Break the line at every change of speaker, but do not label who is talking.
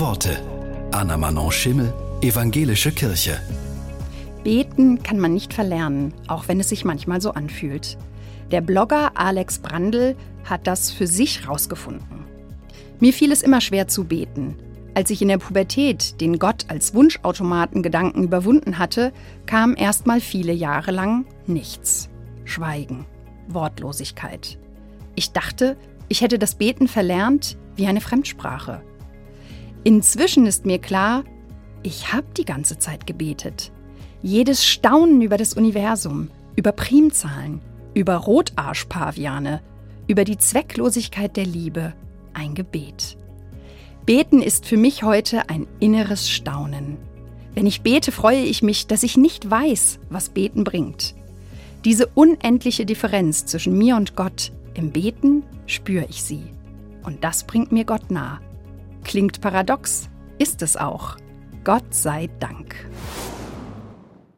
Worte. Anna Manon Schimmel, Evangelische Kirche.
Beten kann man nicht verlernen, auch wenn es sich manchmal so anfühlt. Der Blogger Alex Brandl hat das für sich rausgefunden. Mir fiel es immer schwer zu beten. Als ich in der Pubertät den Gott als Wunschautomaten Gedanken überwunden hatte, kam erstmal viele Jahre lang nichts. Schweigen, Wortlosigkeit. Ich dachte, ich hätte das Beten verlernt wie eine Fremdsprache. Inzwischen ist mir klar, ich habe die ganze Zeit gebetet. Jedes Staunen über das Universum, über Primzahlen, über Rotarschpaviane, über die Zwecklosigkeit der Liebe, ein Gebet. Beten ist für mich heute ein inneres Staunen. Wenn ich bete, freue ich mich, dass ich nicht weiß, was Beten bringt. Diese unendliche Differenz zwischen mir und Gott im Beten spüre ich sie. Und das bringt mir Gott nah. Klingt paradox, ist es auch. Gott sei Dank.